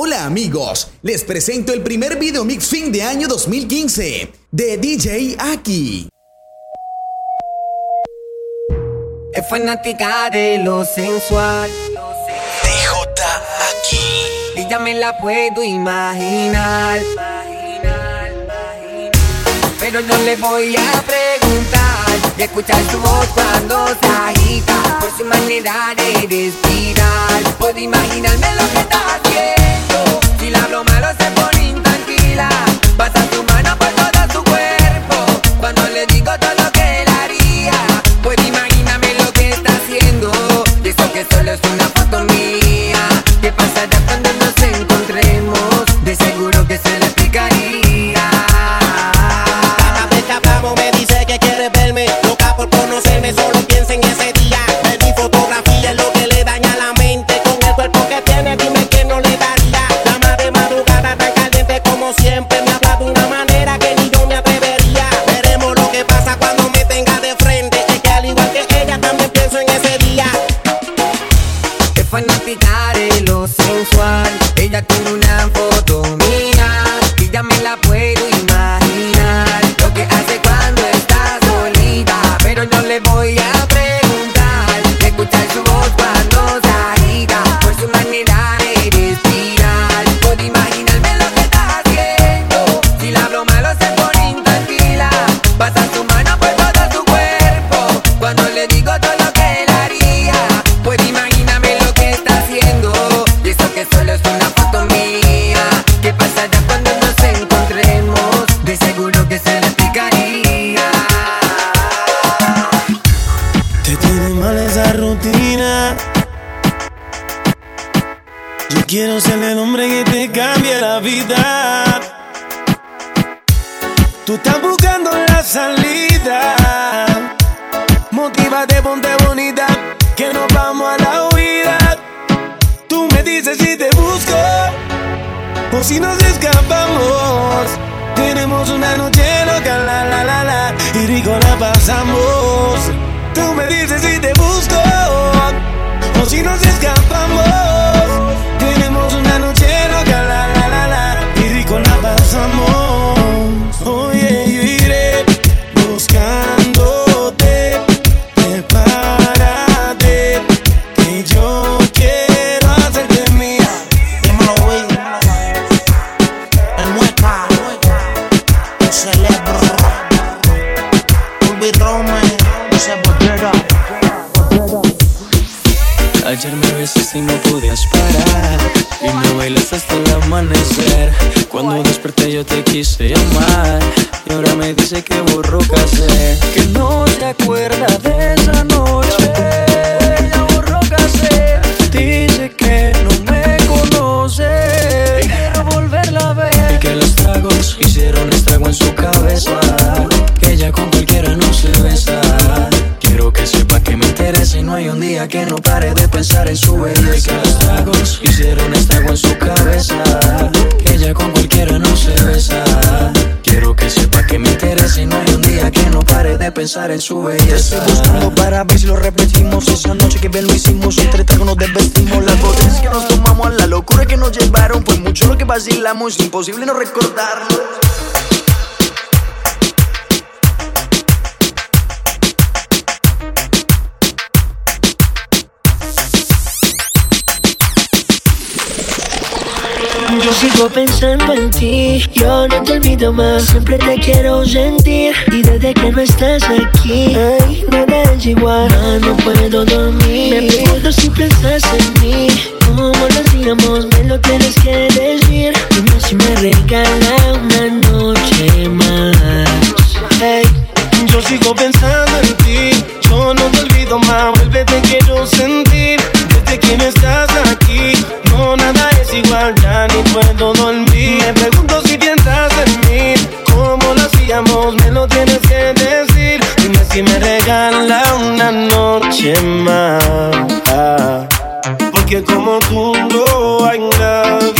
Hola amigos, les presento el primer video mix fin de año 2015 de DJ Aki. Es fanática de lo sensual. DJ Aki. Ella me la puedo imaginar. Pero no le voy a preguntar y escuchar su voz cuando se agita por su manera de respirar. Puedo imaginarme lo que está haciendo. Si la hablo malo se pone intranquila. Pasa su mano por todo su cuerpo cuando le digo todo lo que él haría. Puedo imaginarme lo que está haciendo. Eso que solo es una pensar en su belleza. Estoy buscando para ver si lo repetimos. Esa noche que bien lo hicimos Entre tragos nos desvestimos. Las botellas que nos tomamos La locura que nos llevaron Fue mucho lo que vacilamos Imposible no recordarlo Yo sigo pensando en ti, yo no te olvido más, siempre te quiero sentir. Y desde que no estás aquí, ay, nada es igual, ya no puedo dormir, me pregunto si piensas en mí, cómo lo hacíamos, me lo tienes que decir, dime si me regala una noche más, hey. Yo sigo pensando en ti, yo no te olvido más, vuelve te quiero sentir, que no estás aquí, no nada es igual, ya ni puedo dormir, me pregunto si piensas en mí, cómo lo hacíamos, me lo tienes que decir, dime si me regala una noche más, porque como tú no hay nadie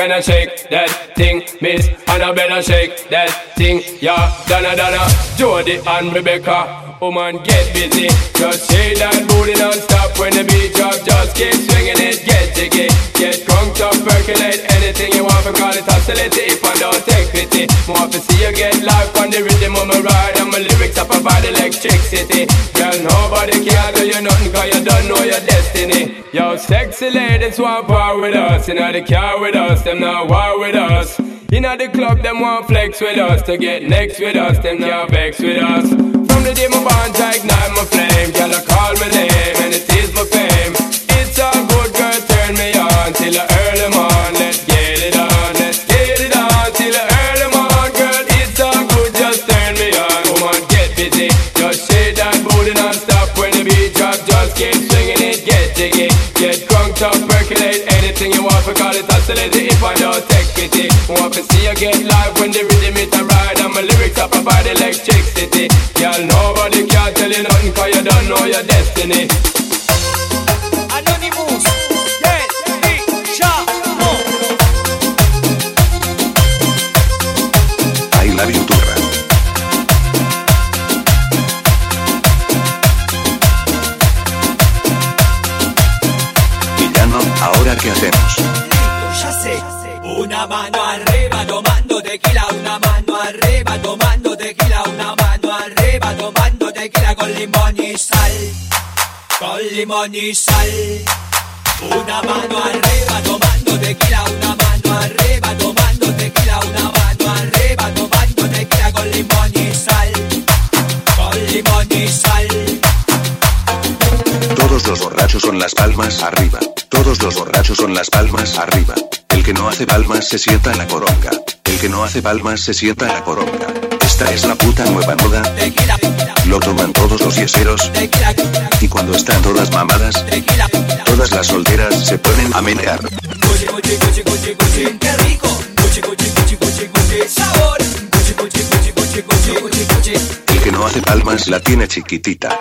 Can shake that thing, miss? And I better shake that thing, yeah. Donna, Donna, Jody and Rebecca. Woman, get busy. Just shake that booty non-stop when the beat drop. Just keep swinging it, get jiggy. Get crunked up, percolate anything you want. Because it's oscillating if I don't take pity. More to see you get life on the rhythm of my ride. And my lyrics up about electricity. Girl, nobody can do you nothing cause you don't know your destiny. Yo, sexy ladies want power with us. You know the car with us, them not war with us. You know the club, them want flex with us. To get next with us, them not vex with us. From the day my bond, I ignite my flame. Girl, I call my name and it is my fame. It's a good girl, turn me on till the early morn. Because oscillating if I don't take pity. Eh. Want to see you get live when the rhythm it a ride. And my lyrics up about electricity. Girl, nobody can tell you nothing cause you don't know your destiny. Una mano arriba tomando tequila, una mano arriba tomando tequila, una mano arriba tomando tequila con limón y sal, con limón y sal. Una mano arriba tomando tequila, una mano arriba tomando tequila, una mano arriba tomando tequila con limón y sal, con limón y sal. Todos los borrachos son las palmas arriba. Todos los borrachos son las palmas arriba. El que no hace palmas se sienta en la coronga. El que no hace palmas se sienta en la coronga. Esta es la puta nueva moda. Lo toman todos los yeseros. Y cuando están todas mamadas, todas las solteras se ponen a menear. El que no hace palmas la tiene chiquitita.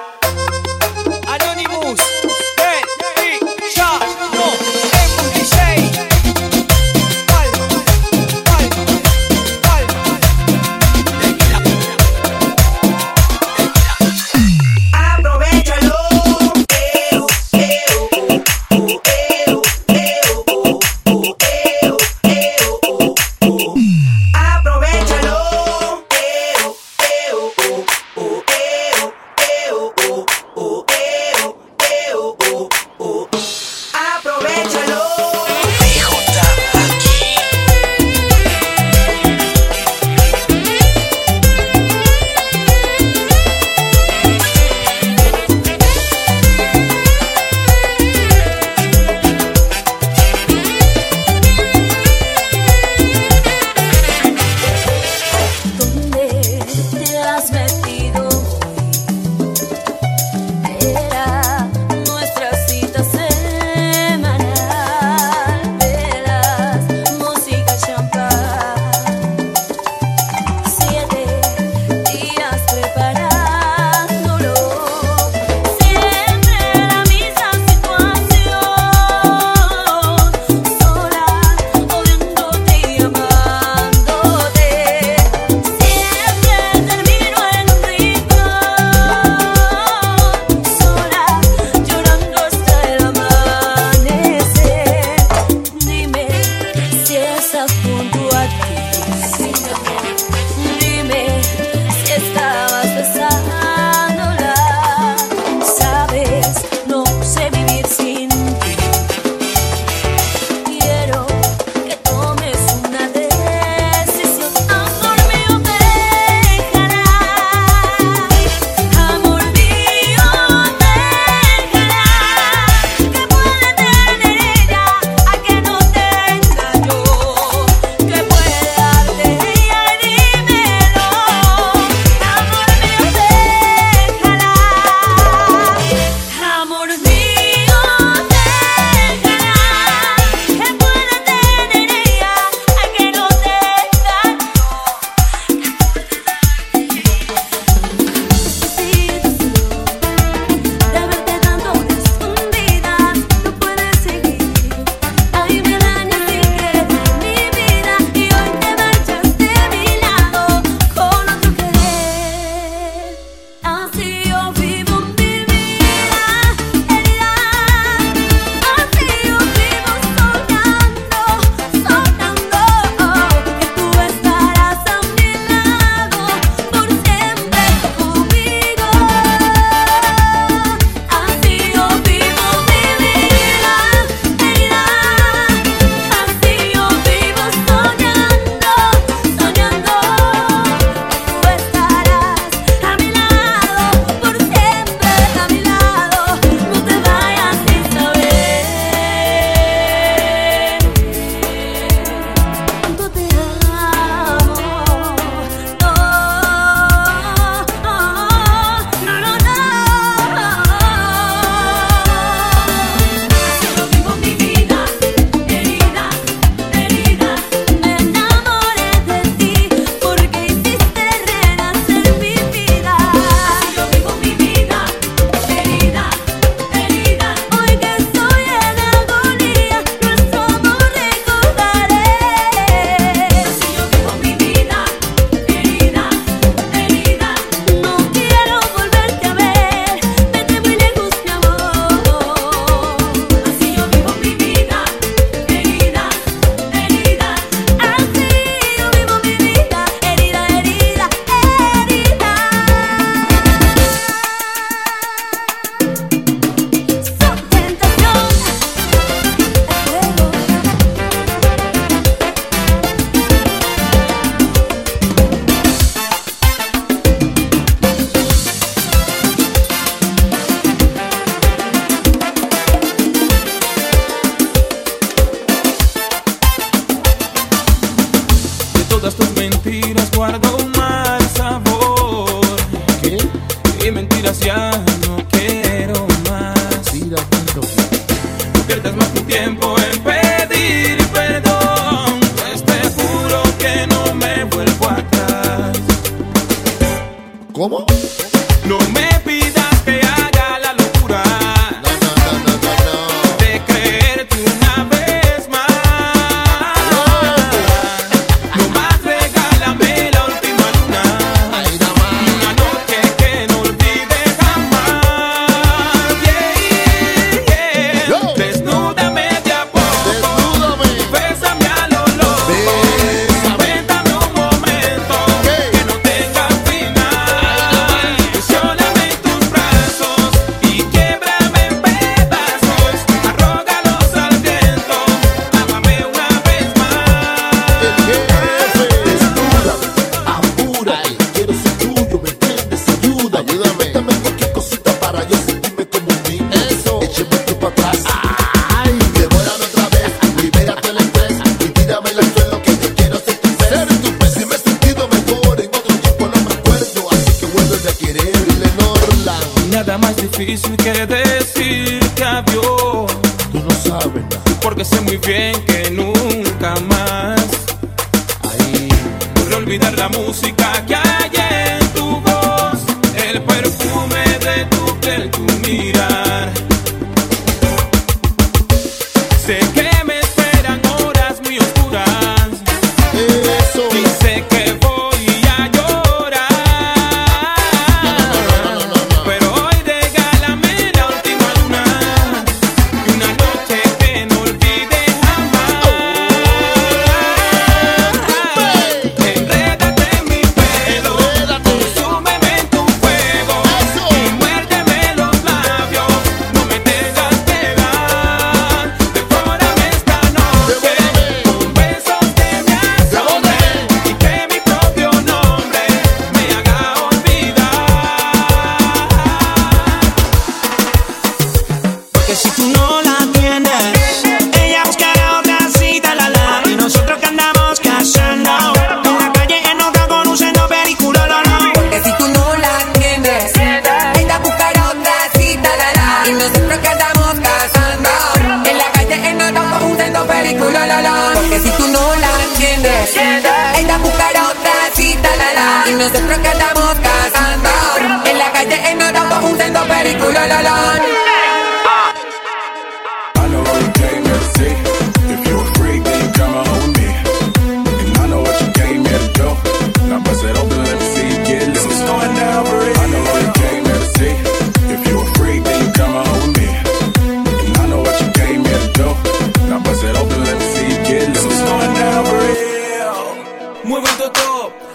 Mueve el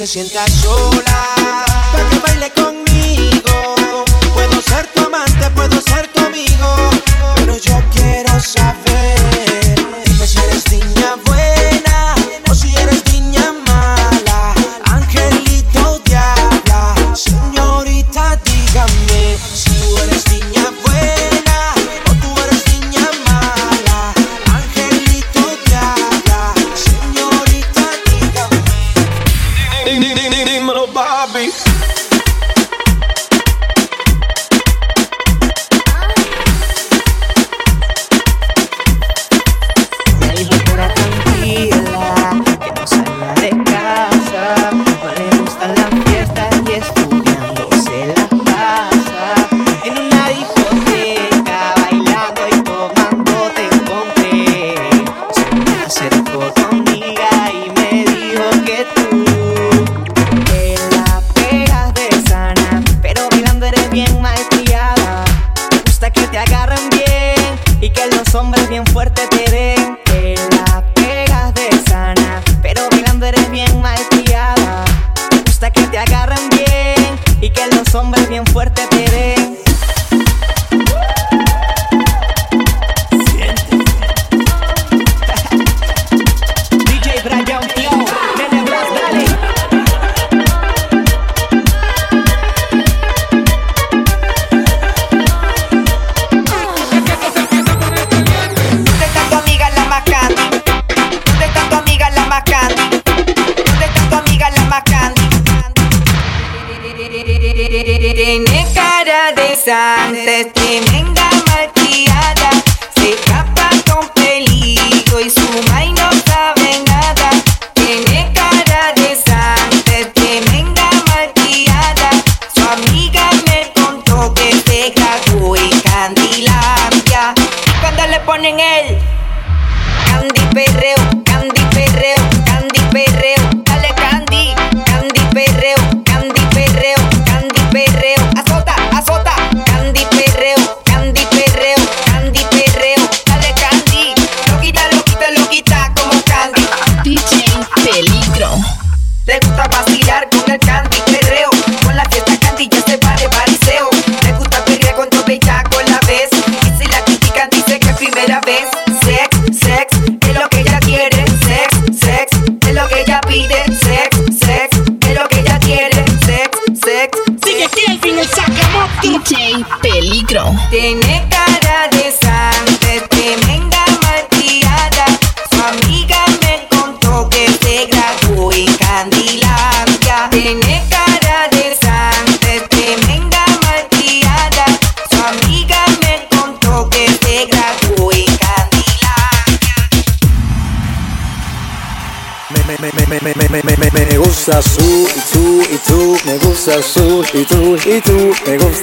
se sienta solo.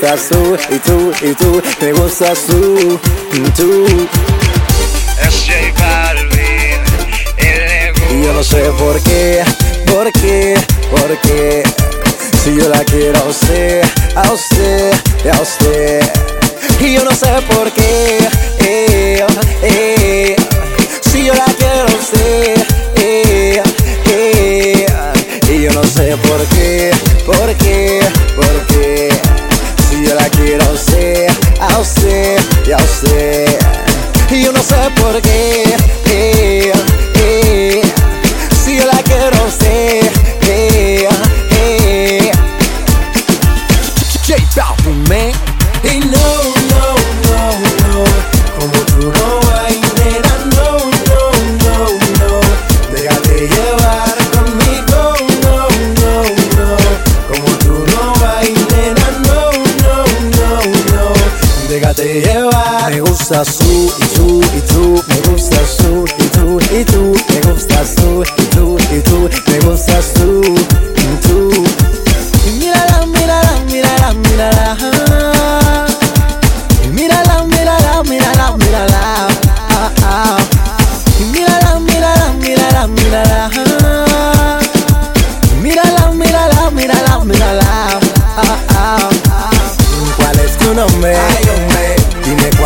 gustas tú y tú y tú, me gustas tú, tú.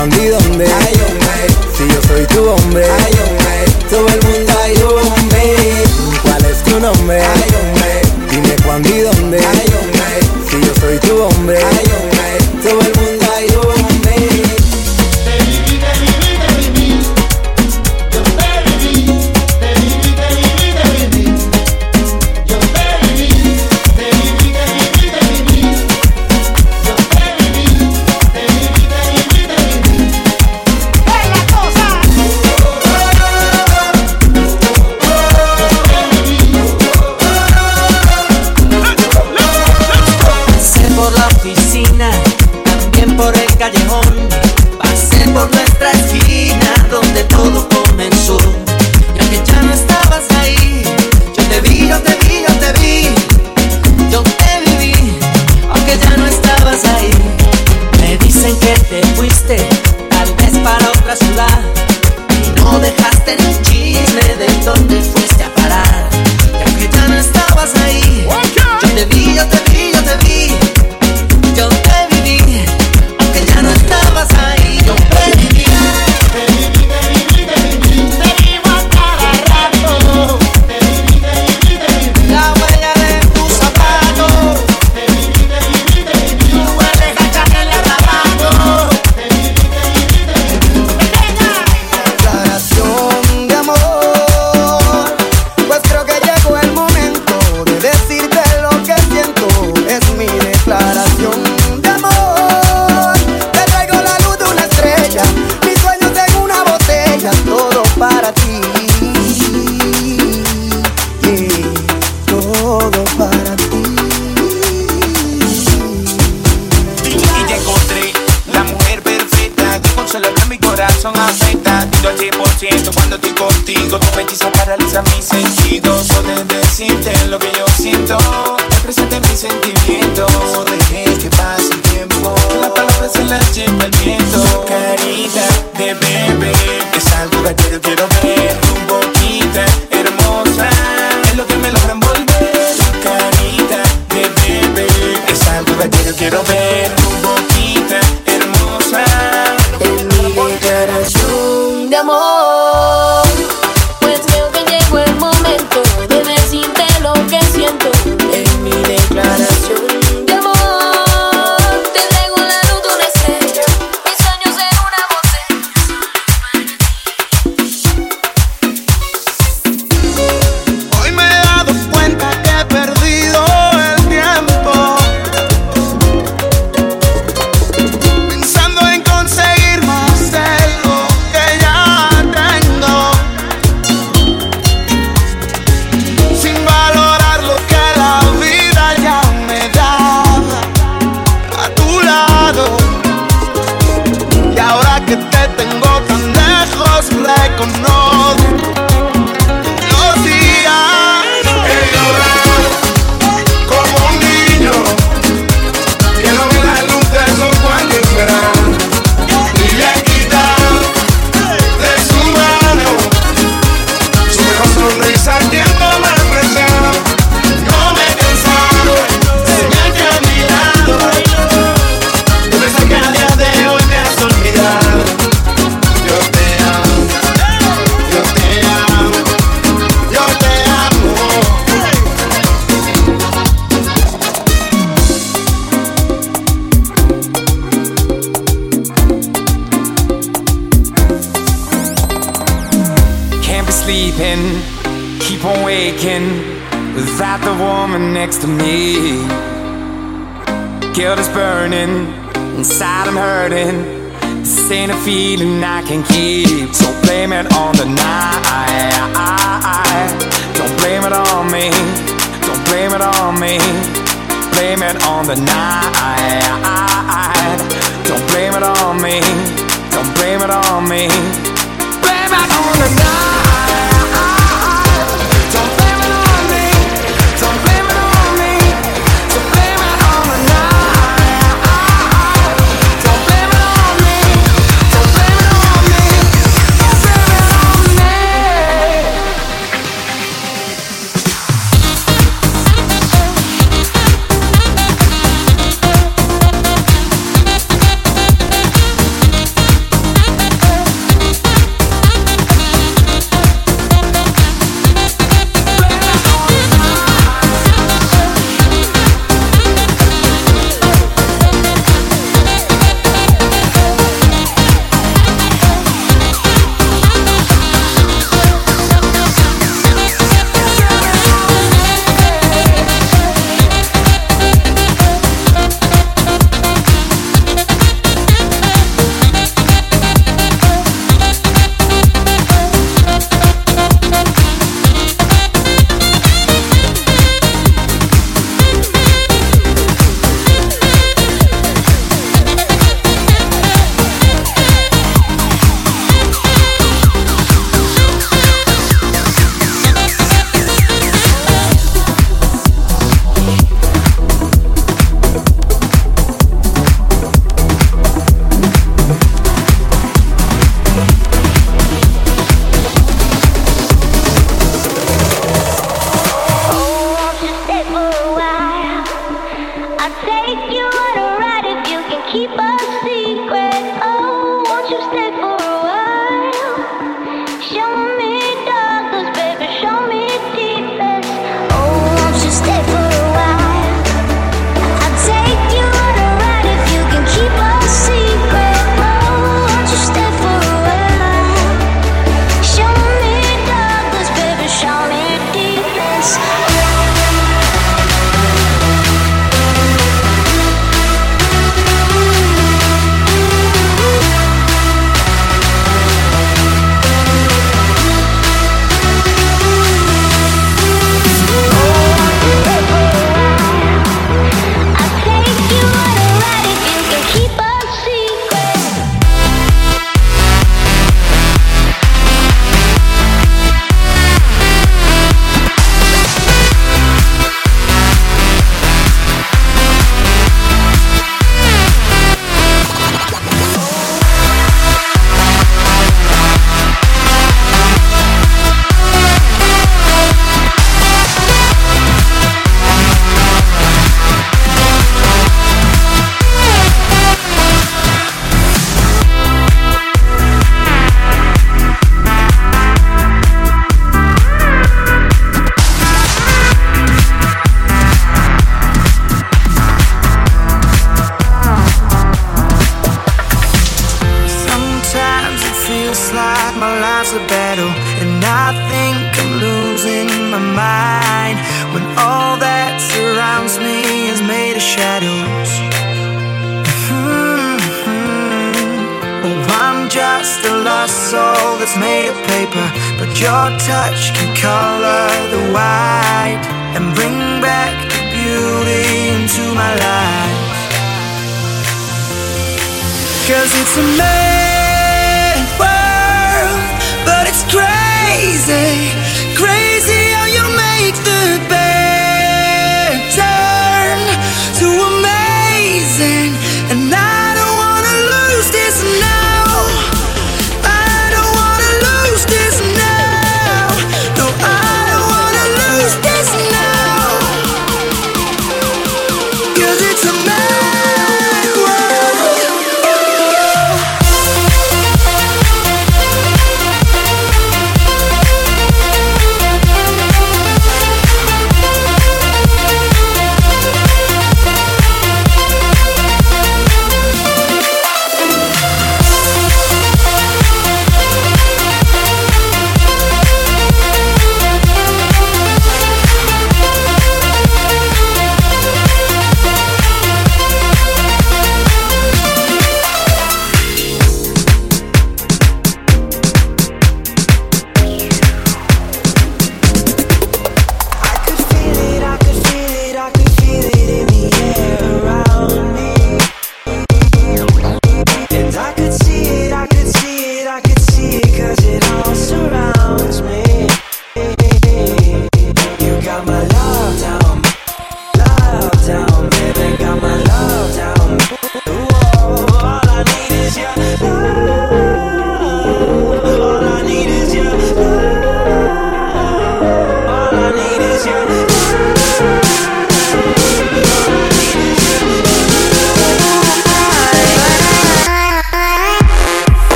bandidos. feeling I can keep. So blame it on the night. Don't blame it on me. Don't blame it on me. Blame it on the night.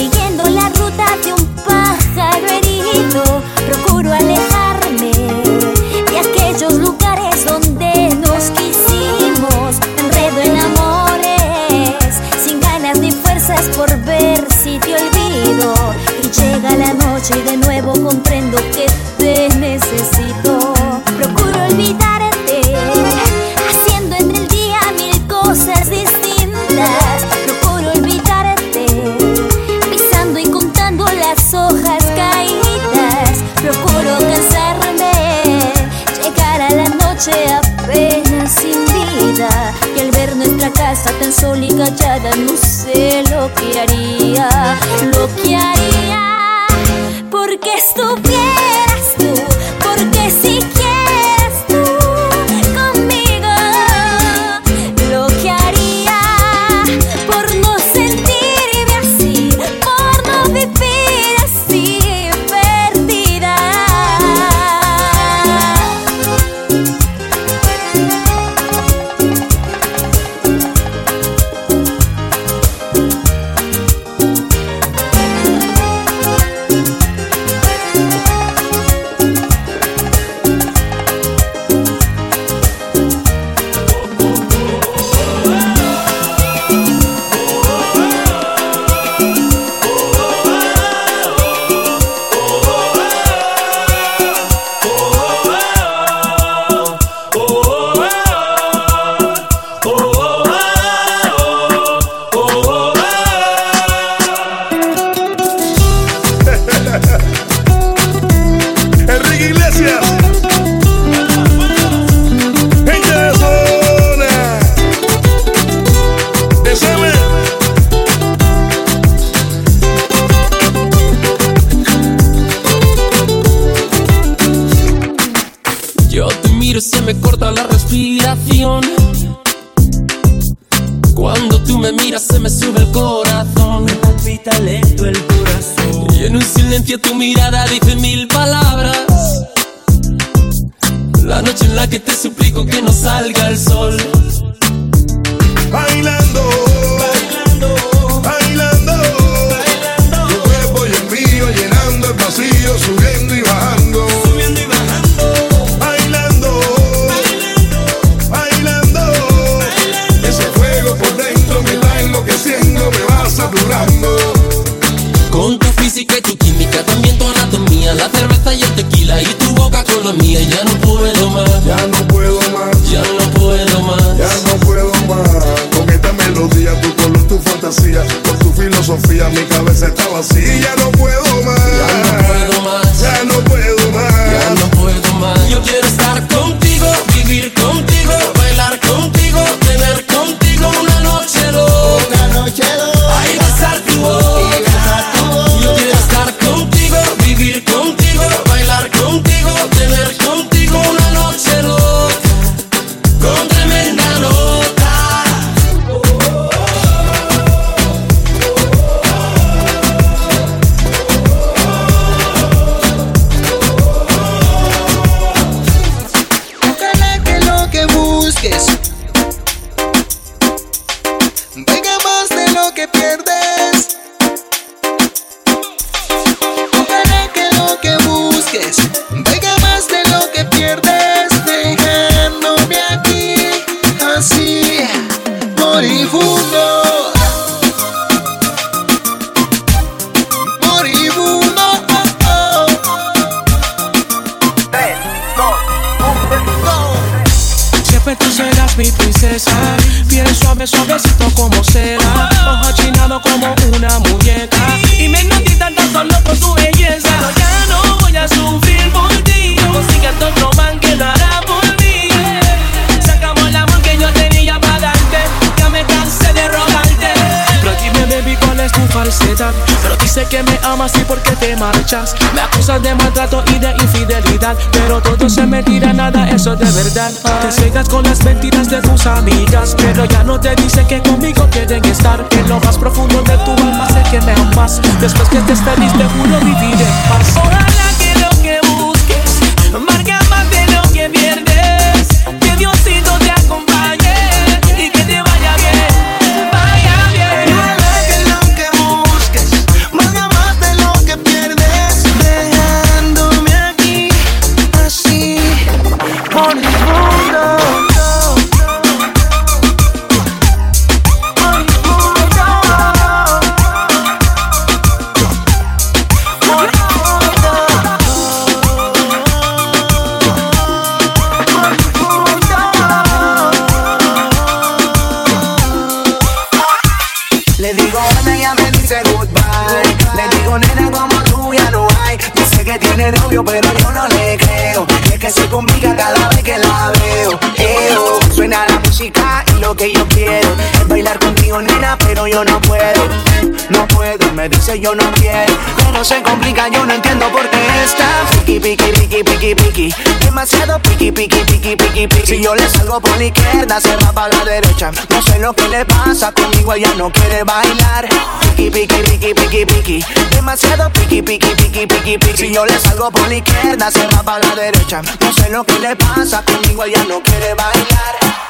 she Si yo le salgo por la izquierda, se va para la derecha. No sé lo que le pasa, conmigo ella no quiere bailar. Piki, piki, piki, piki, piki. Demasiado piki, piki, piki, piki, piki. Si yo le salgo por la izquierda, se va para la derecha. No sé lo que le pasa, conmigo ella no quiere bailar.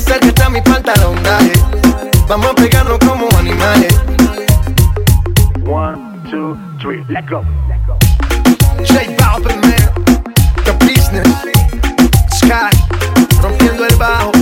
Acércate a mi pantalón, dale. Vamos a pegarnos como animales. One, two, three, let go. J Balvin, man. The business. Sky. Rompiendo el bajo.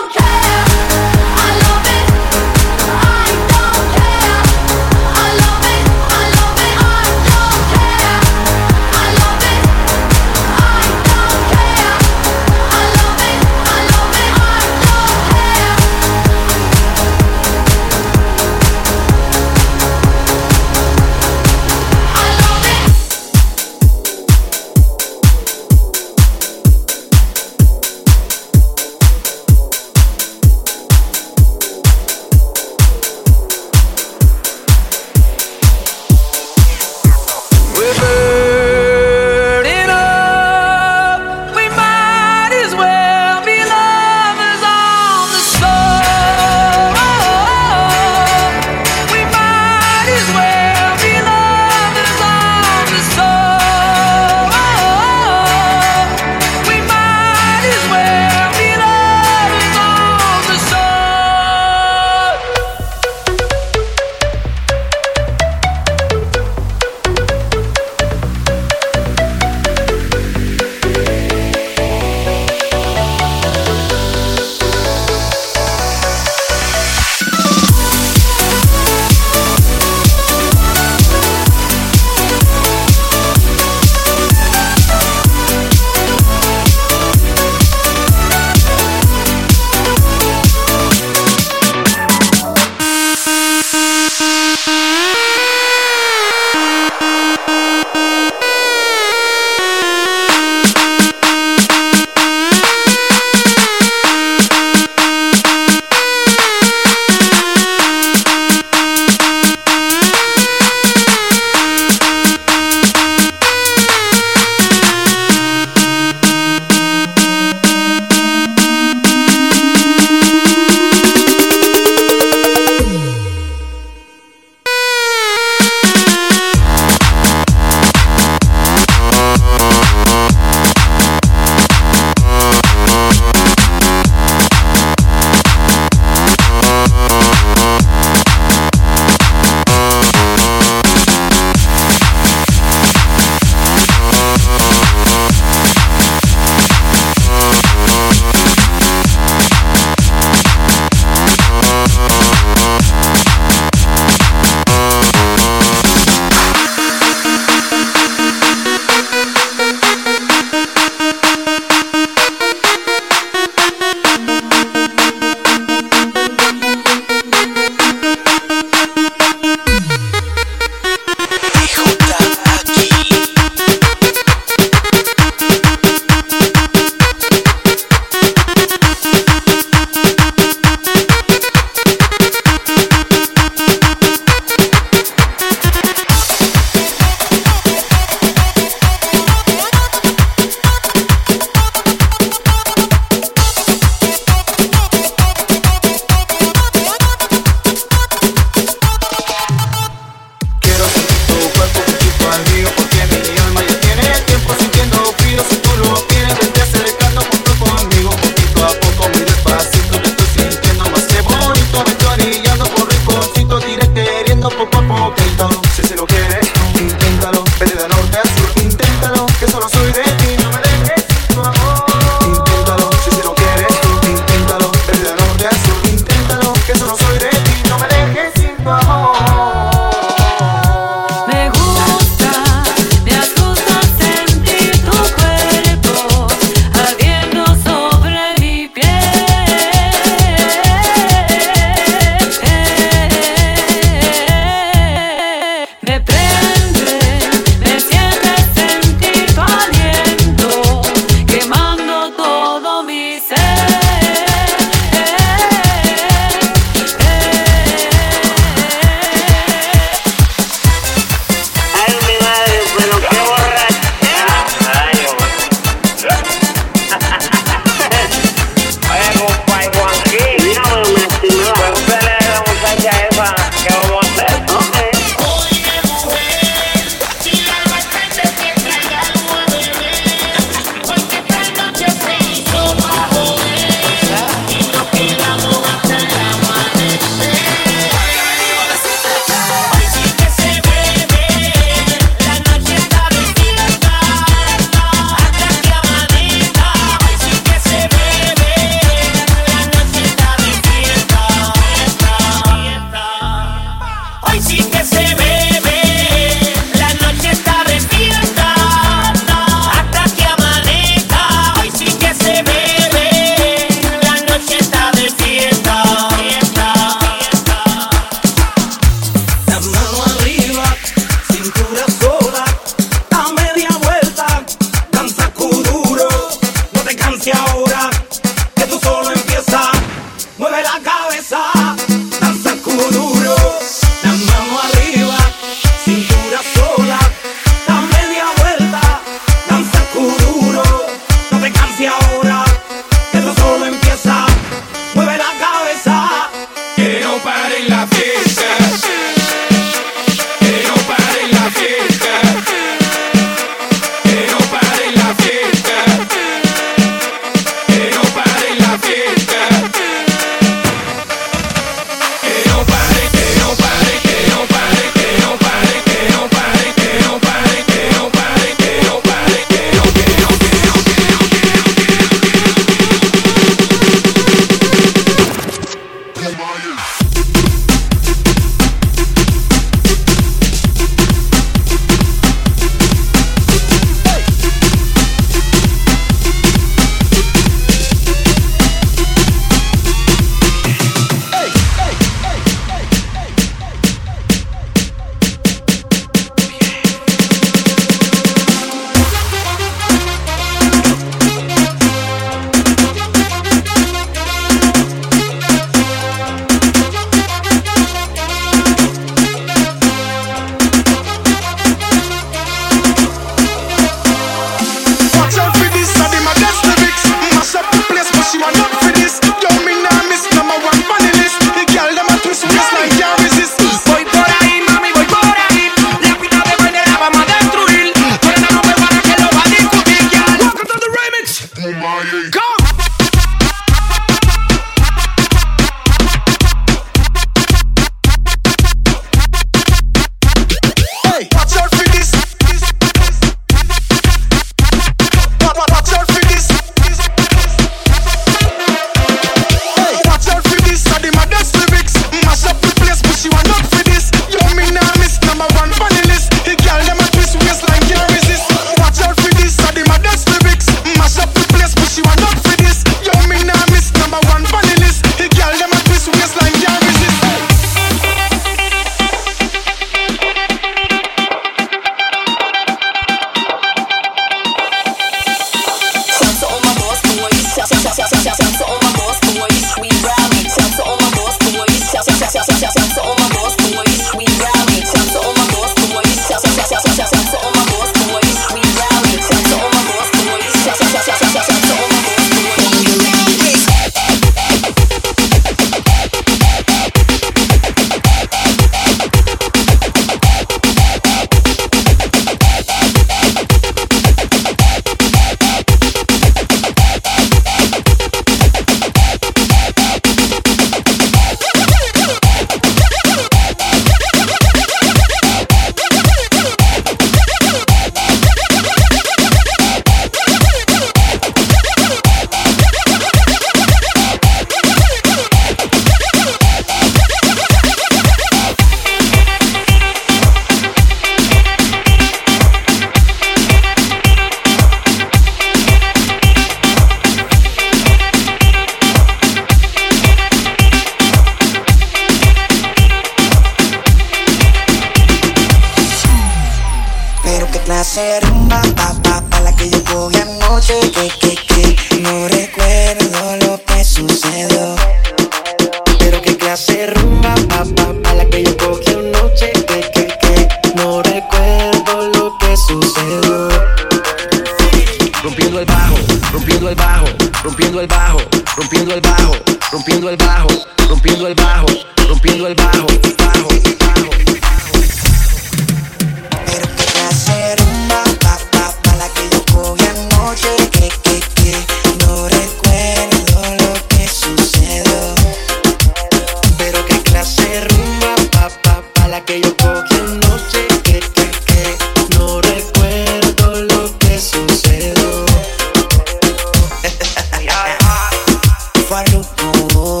Farruko,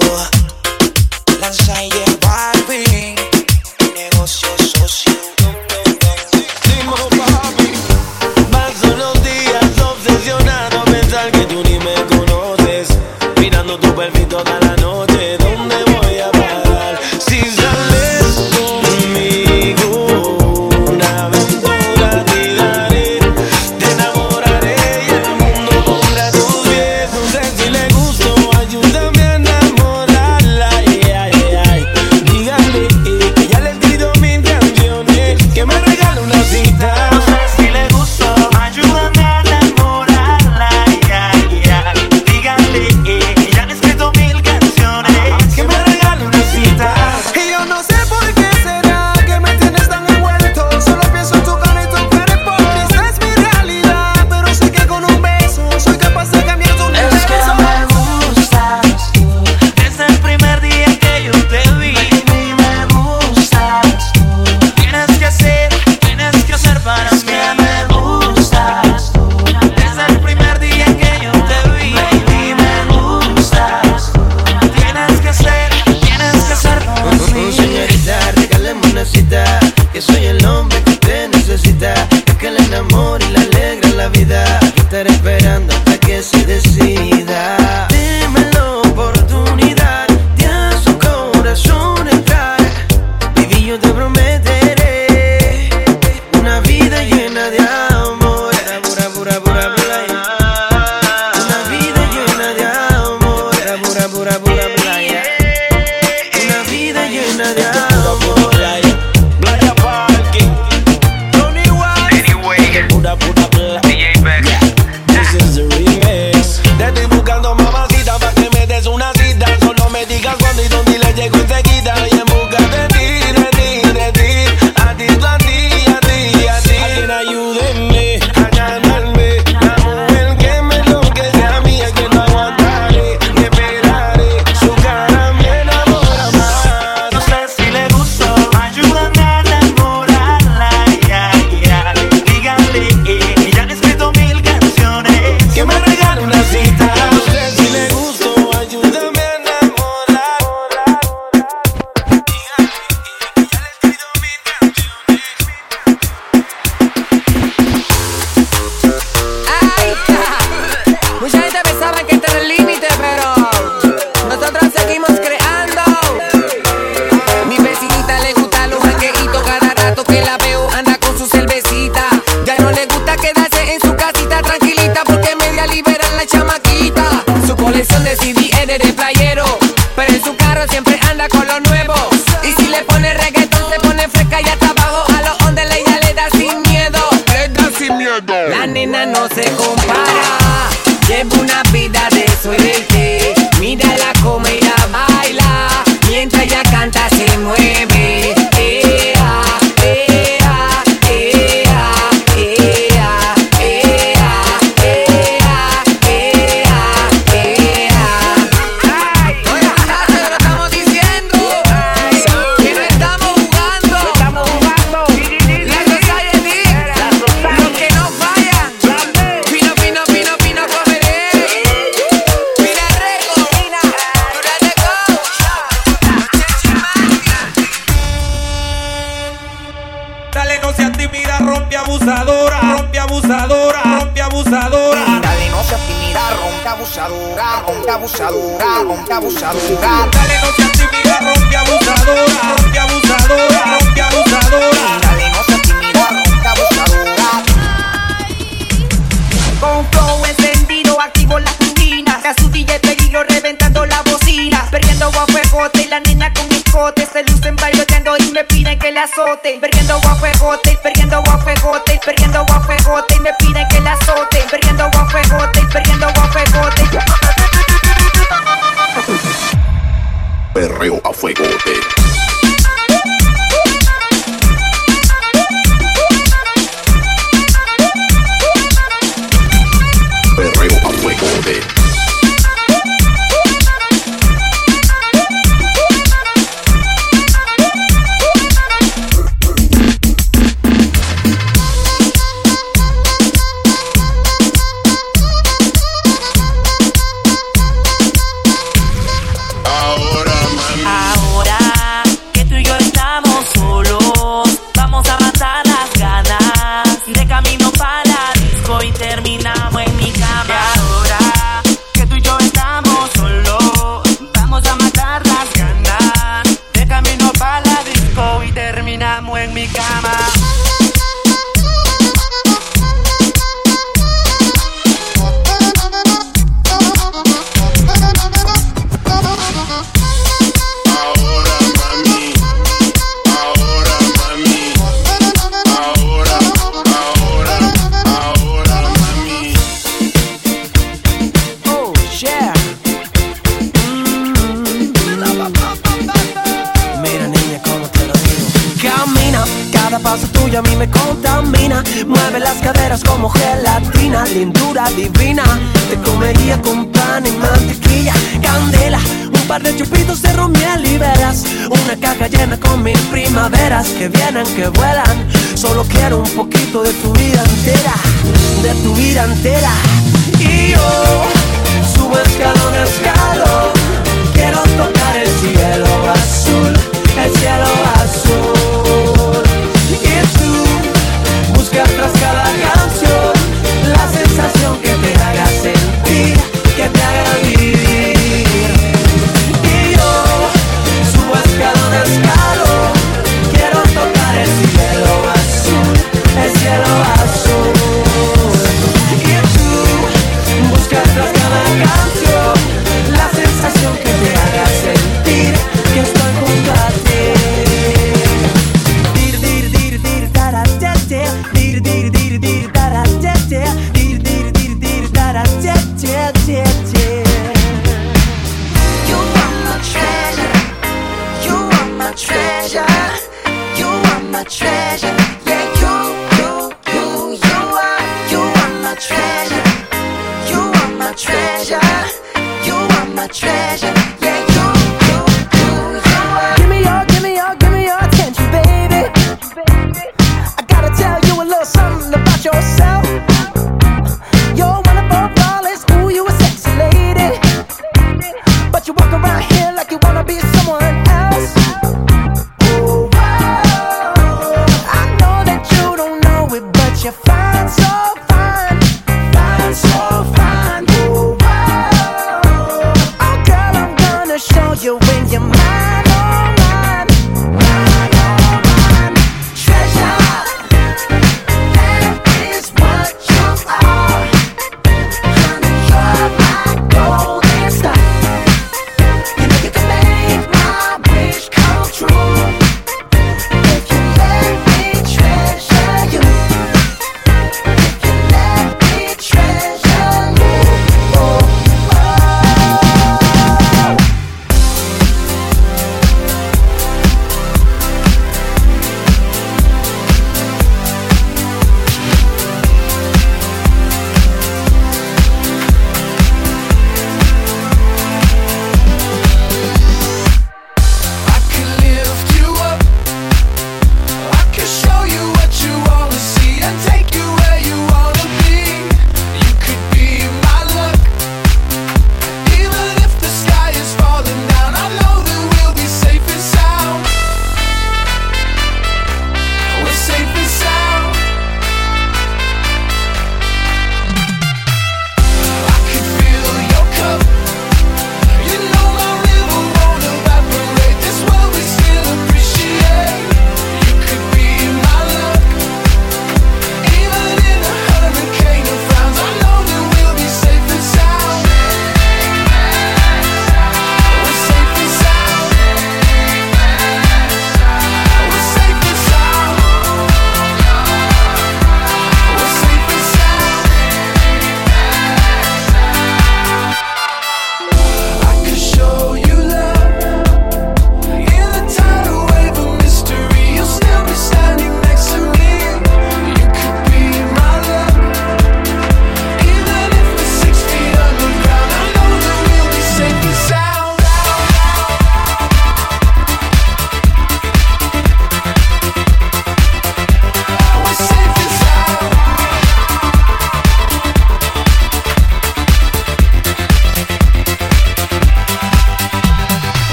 treasure.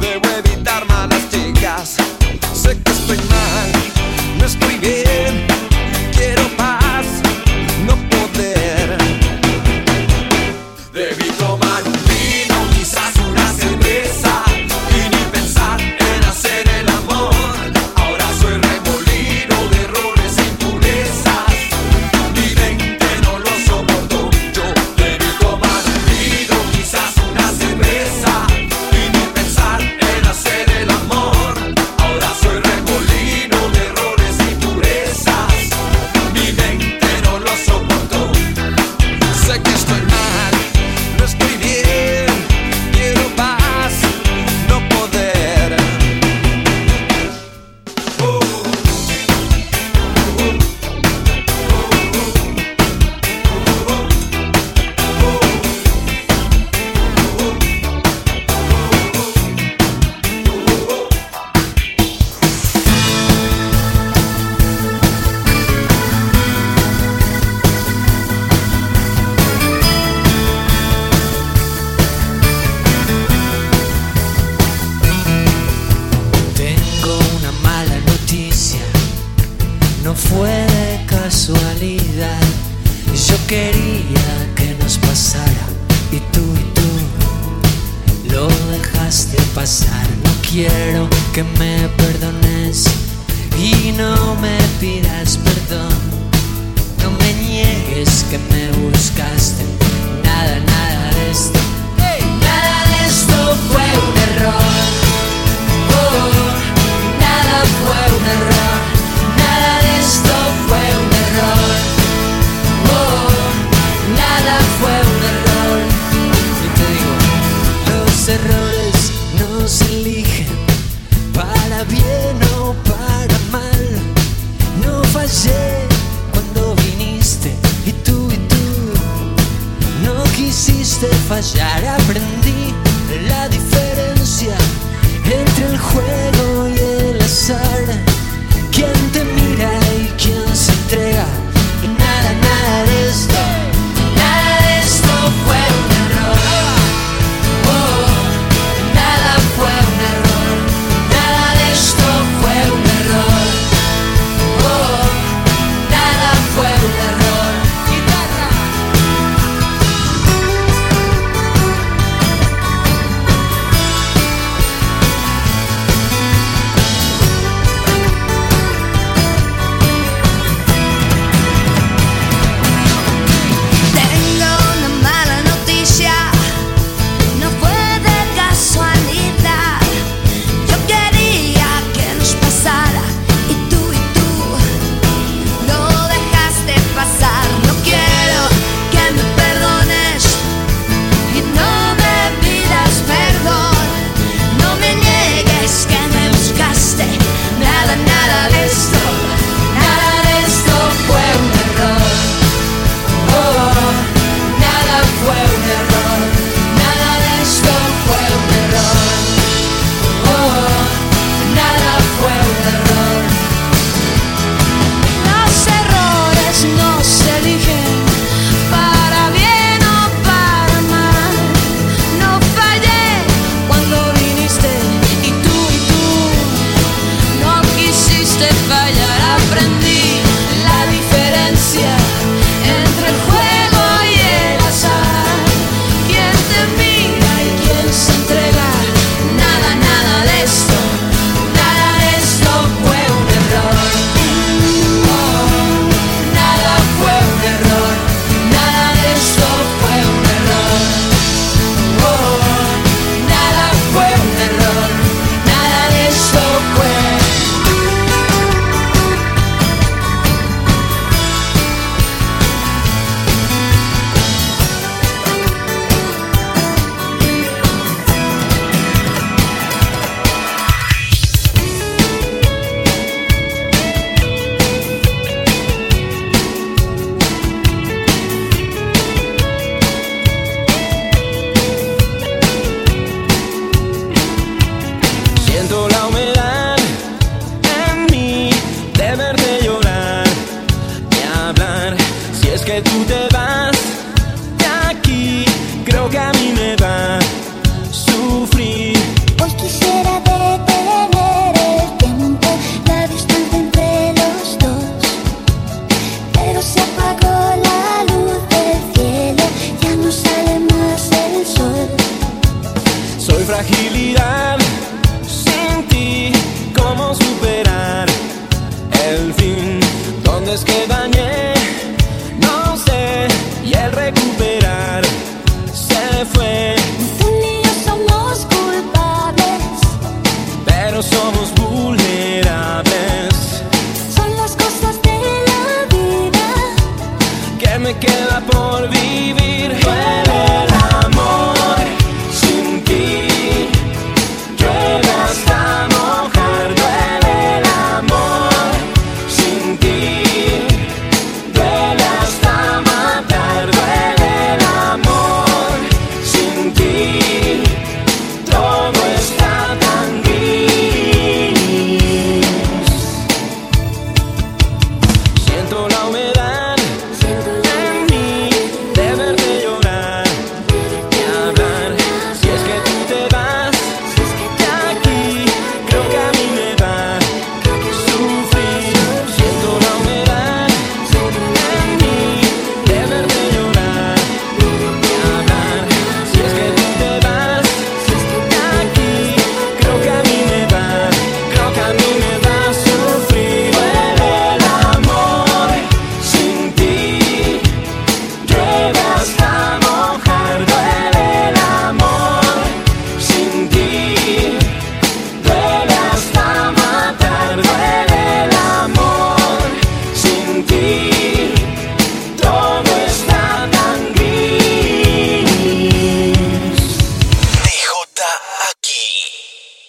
Debo evitar